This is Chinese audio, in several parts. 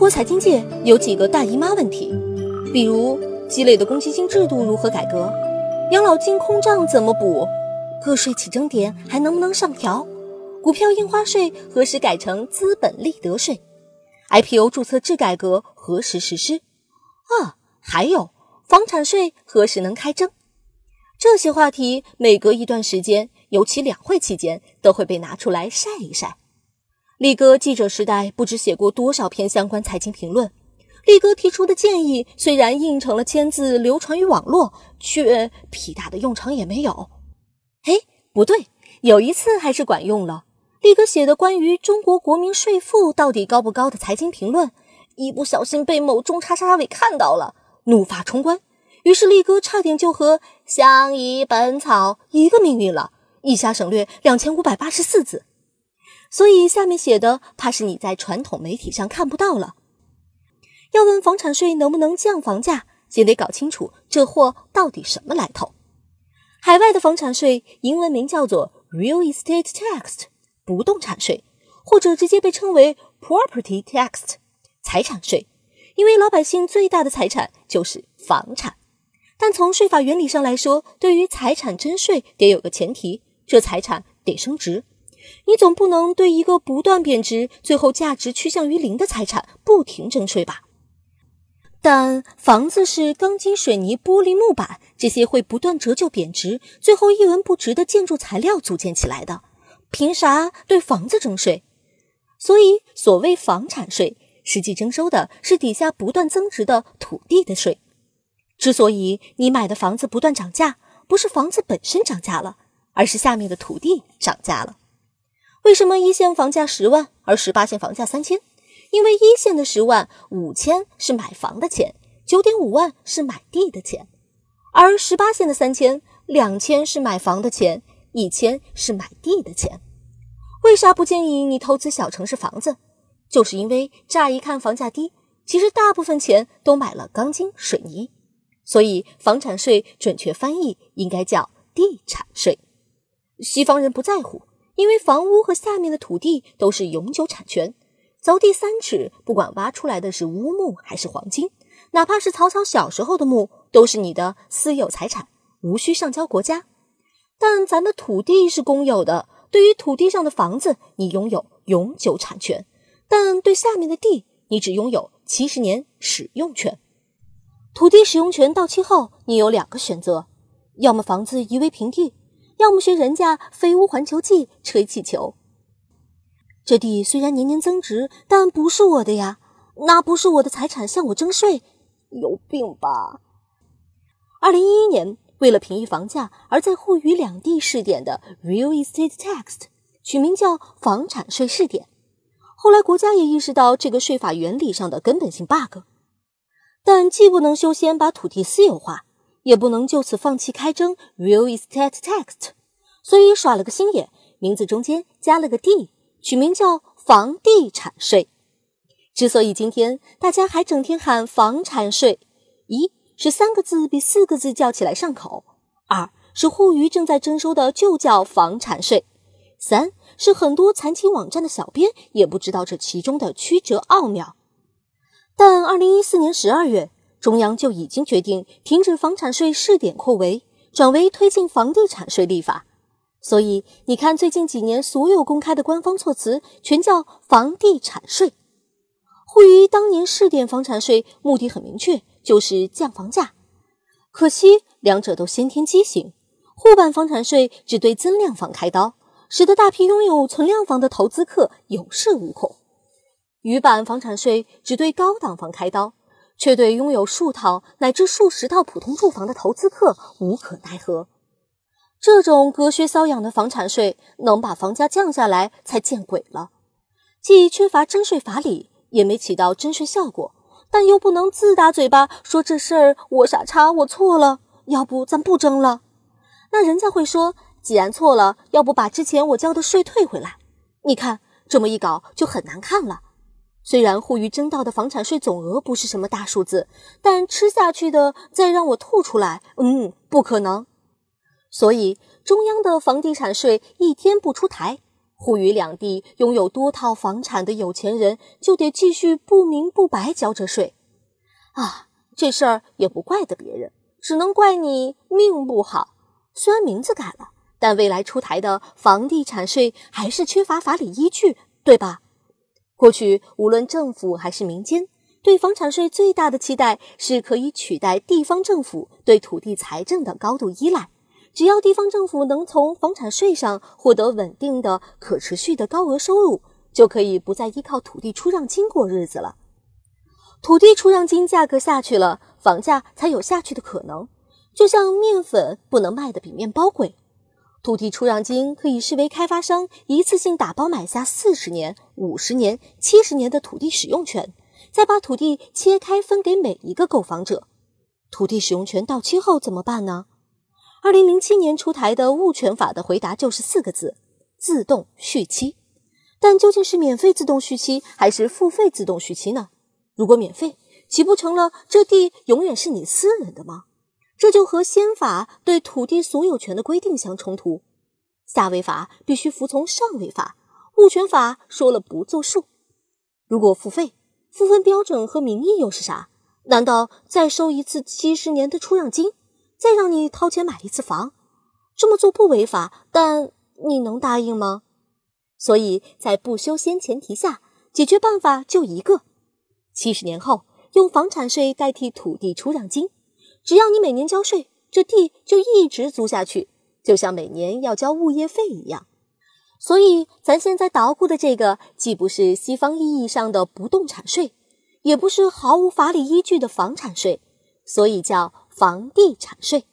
国财经界有几个大姨妈问题，比如积累的公积金制度如何改革，养老金空账怎么补，个税起征点还能不能上调，股票印花税何时改成资本利得税，IPO 注册制改革何时实施？啊，还有房产税何时能开征？这些话题每隔一段时间，尤其两会期间，都会被拿出来晒一晒。力哥记者时代不知写过多少篇相关财经评论，力哥提出的建议虽然印成了签字流传于网络，却屁大的用场也没有。哎，不对，有一次还是管用了。力哥写的关于中国国民税负到底高不高的财经评论，一不小心被某中叉叉委看到了，怒发冲冠。于是力哥差点就和《相宜本草》一个命运了，一下省略两千五百八十四字。所以下面写的，怕是你在传统媒体上看不到了。要问房产税能不能降房价，先得搞清楚这货到底什么来头。海外的房产税英文名叫做 Real Estate Tax，不动产税，或者直接被称为 Property Tax，财产税。因为老百姓最大的财产就是房产。但从税法原理上来说，对于财产征税得有个前提，这财产得升值。你总不能对一个不断贬值、最后价值趋向于零的财产不停征税吧？但房子是钢筋、水泥、玻璃、木板这些会不断折旧贬值、最后一文不值的建筑材料组建起来的，凭啥对房子征税？所以，所谓房产税，实际征收的是底下不断增值的土地的税。之所以你买的房子不断涨价，不是房子本身涨价了，而是下面的土地涨价了。为什么一线房价十万，而十八线房价三千？因为一线的十万五千是买房的钱，九点五万是买地的钱，而十八线的三千两千是买房的钱，一千是买地的钱。为啥不建议你投资小城市房子？就是因为乍一看房价低，其实大部分钱都买了钢筋水泥，所以房产税准确翻译应该叫地产税。西方人不在乎。因为房屋和下面的土地都是永久产权，凿地三尺，不管挖出来的是乌木还是黄金，哪怕是曹操小时候的墓，都是你的私有财产，无需上交国家。但咱的土地是公有的，对于土地上的房子，你拥有永久产权；但对下面的地，你只拥有七十年使用权。土地使用权到期后，你有两个选择：要么房子夷为平地。要么学人家飞屋环球记吹气球。这地虽然年年增值，但不是我的呀，那不是我的财产，向我征税，有病吧？二零一一年，为了平抑房价，而在沪渝两地试点的 Real Estate Tax，取名叫房产税试点。后来国家也意识到这个税法原理上的根本性 bug，但既不能修仙把土地私有化。也不能就此放弃开征 real estate tax，所以耍了个心眼，名字中间加了个地，取名叫房地产税。之所以今天大家还整天喊房产税，一是三个字比四个字叫起来上口，二是沪渝正在征收的就叫房产税，三是很多财经网站的小编也不知道这其中的曲折奥妙。但二零一四年十二月。中央就已经决定停止房产税试点扩围，转为推进房地产税立法。所以你看，最近几年所有公开的官方措辞全叫房地产税。沪渝当年试点房产税目的很明确，就是降房价。可惜两者都先天畸形。沪版房产税只对增量房开刀，使得大批拥有存量房的投资客有恃无恐；渝版房产税只对高档房开刀。却对拥有数套乃至数十套普通住房的投资客无可奈何。这种隔靴搔痒的房产税能把房价降下来才见鬼了！既缺乏征税法理，也没起到征税效果，但又不能自打嘴巴说这事儿我傻叉，我错了，要不咱不征了？那人家会说，既然错了，要不把之前我交的税退回来？你看这么一搞就很难看了。虽然沪渝征到的房产税总额不是什么大数字，但吃下去的再让我吐出来，嗯，不可能。所以中央的房地产税一天不出台，沪渝两地拥有多套房产的有钱人就得继续不明不白交着税。啊，这事儿也不怪得别人，只能怪你命不好。虽然名字改了，但未来出台的房地产税还是缺乏法理依据，对吧？过去无论政府还是民间，对房产税最大的期待是可以取代地方政府对土地财政的高度依赖。只要地方政府能从房产税上获得稳定的、可持续的高额收入，就可以不再依靠土地出让金过日子了。土地出让金价格下去了，房价才有下去的可能。就像面粉不能卖的比面包贵，土地出让金可以视为开发商一次性打包买下四十年、五十年、七十年的土地使用权，再把土地切开分给每一个购房者。土地使用权到期后怎么办呢？二零零七年出台的物权法的回答就是四个字：自动续期。但究竟是免费自动续期还是付费自动续期呢？如果免费，岂不成了这地永远是你私人的吗？这就和先法对土地所有权的规定相冲突。下位法必须服从上位法，物权法说了不作数。如果付费，付分标准和名义又是啥？难道再收一次七十年的出让金？再让你掏钱买一次房，这么做不违法，但你能答应吗？所以在不修仙前提下，解决办法就一个：七十年后用房产税代替土地出让金，只要你每年交税，这地就一直租下去，就像每年要交物业费一样。所以咱现在捣鼓的这个，既不是西方意义上的不动产税，也不是毫无法理依据的房产税，所以叫。房地产税，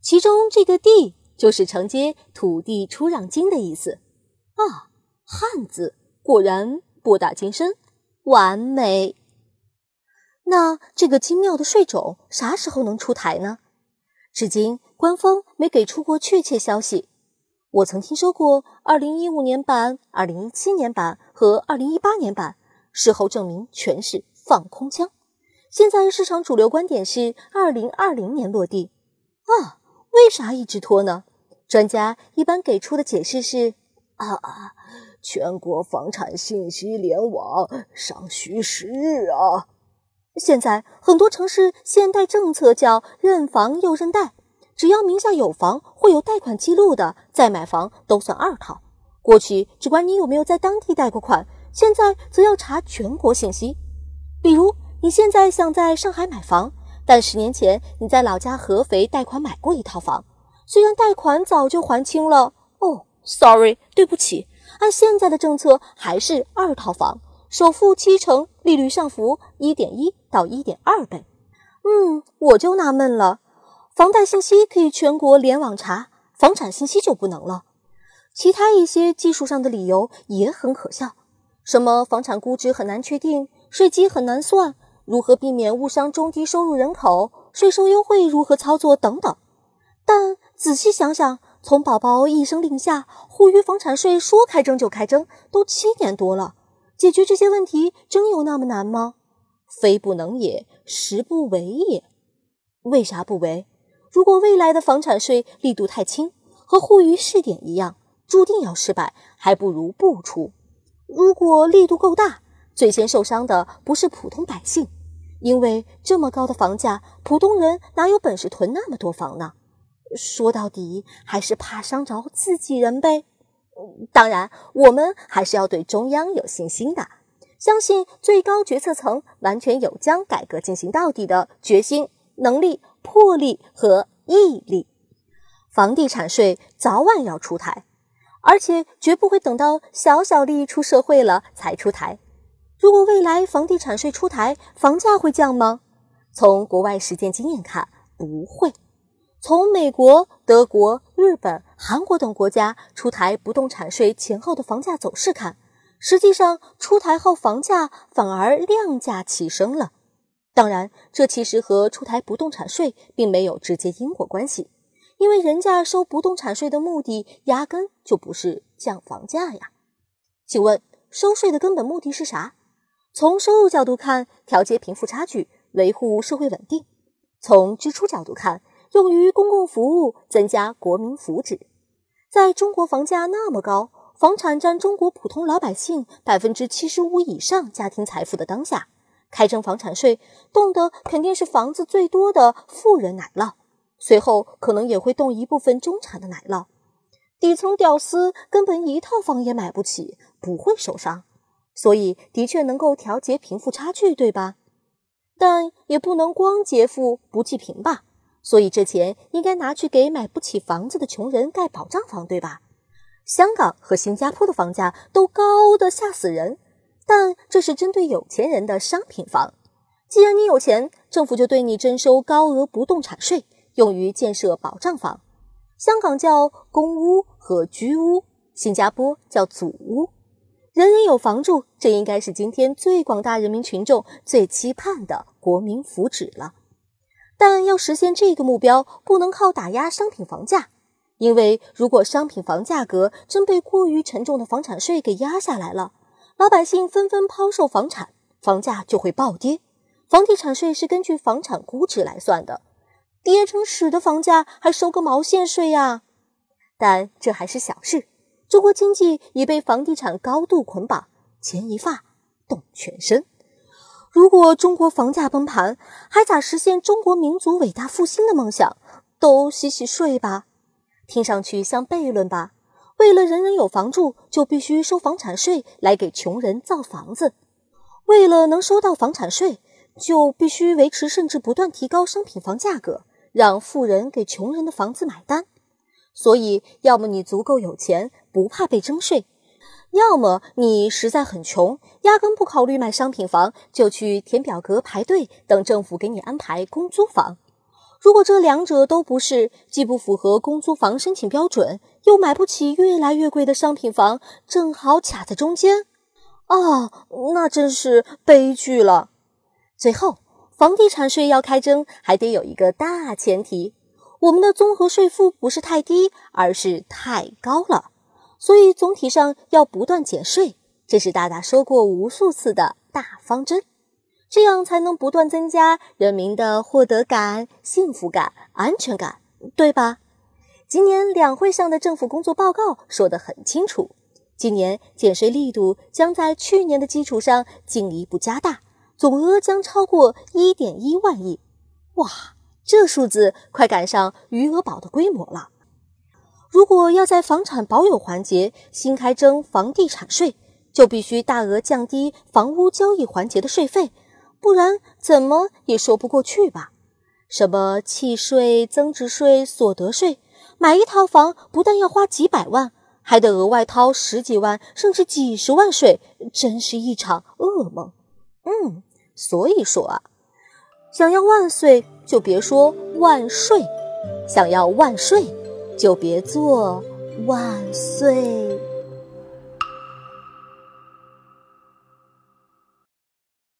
其中这个“地”就是承接土地出让金的意思啊。汉字果然博大精深，完美。那这个精妙的税种啥时候能出台呢？至今官方没给出过确切消息。我曾听说过2015年版、2017年版和2018年版，事后证明全是放空枪。现在市场主流观点是二零二零年落地啊？为啥一直拖呢？专家一般给出的解释是啊，全国房产信息联网尚需时日啊。现在很多城市现贷政策叫认房又认贷，只要名下有房或有贷款记录的再买房都算二套。过去只管你有没有在当地贷过款，现在则要查全国信息，比如。你现在想在上海买房，但十年前你在老家合肥贷款买过一套房，虽然贷款早就还清了哦，sorry，对不起，按现在的政策还是二套房，首付七成，利率上浮一点一到一点二倍。嗯，我就纳闷了，房贷信息可以全国联网查，房产信息就不能了？其他一些技术上的理由也很可笑，什么房产估值很难确定，税基很难算。如何避免误伤中低收入人口？税收优惠如何操作？等等。但仔细想想，从宝宝一声令下，呼吁房产税说开征就开征，都七年多了，解决这些问题真有那么难吗？非不能也，实不为也。为啥不为？如果未来的房产税力度太轻，和沪渝试点一样，注定要失败，还不如不出。如果力度够大，最先受伤的不是普通百姓。因为这么高的房价，普通人哪有本事囤那么多房呢？说到底，还是怕伤着自己人呗。当然，我们还是要对中央有信心的，相信最高决策层完全有将改革进行到底的决心、能力、魄力和毅力。房地产税早晚要出台，而且绝不会等到小小利益出社会了才出台。如果未来房地产税出台，房价会降吗？从国外实践经验看，不会。从美国、德国、日本、韩国等国家出台不动产税前后的房价走势看，实际上出台后房价反而量价齐升了。当然，这其实和出台不动产税并没有直接因果关系，因为人家收不动产税的目的压根就不是降房价呀。请问，收税的根本目的是啥？从收入角度看，调节贫富差距，维护社会稳定；从支出角度看，用于公共服务，增加国民福祉。在中国房价那么高，房产占中国普通老百姓百分之七十五以上家庭财富的当下，开征房产税，动的肯定是房子最多的富人奶酪，随后可能也会动一部分中产的奶酪。底层屌丝根本一套房也买不起，不会受伤，所以的确能够调节贫富差距，对吧？但也不能光劫富不济贫吧？所以这钱应该拿去给买不起房子的穷人盖保障房，对吧？香港和新加坡的房价都高的吓死人，但这是针对有钱人的商品房。既然你有钱，政府就对你征收高额不动产税，用于建设保障房。香港叫公屋和居屋，新加坡叫祖屋，人人有房住，这应该是今天最广大人民群众最期盼的国民福祉了。但要实现这个目标，不能靠打压商品房价，因为如果商品房价格真被过于沉重的房产税给压下来了，老百姓纷纷抛售房产，房价就会暴跌。房地产税是根据房产估值来算的。跌成屎的房价还收个毛线税呀！但这还是小事。中国经济已被房地产高度捆绑，牵一发动全身。如果中国房价崩盘，还咋实现中国民族伟大复兴的梦想？都洗洗睡吧，听上去像悖论吧？为了人人有房住，就必须收房产税来给穷人造房子；为了能收到房产税，就必须维持甚至不断提高商品房价格。让富人给穷人的房子买单，所以要么你足够有钱，不怕被征税；要么你实在很穷，压根不考虑买商品房，就去填表格排队等政府给你安排公租房。如果这两者都不是，既不符合公租房申请标准，又买不起越来越贵的商品房，正好卡在中间，啊，那真是悲剧了。最后。房地产税要开征，还得有一个大前提：我们的综合税负不是太低，而是太高了。所以总体上要不断减税，这是大大说过无数次的大方针。这样才能不断增加人民的获得感、幸福感、安全感，对吧？今年两会上的政府工作报告说得很清楚，今年减税力度将在去年的基础上进一步加大。总额将超过一点一万亿，哇，这数字快赶上余额宝的规模了。如果要在房产保有环节新开征房地产税，就必须大额降低房屋交易环节的税费，不然怎么也说不过去吧？什么契税、增值税、所得税，买一套房不但要花几百万，还得额外掏十几万甚至几十万税，真是一场噩梦。嗯。所以说啊，想要万岁就别说万税，想要万税就别做万岁。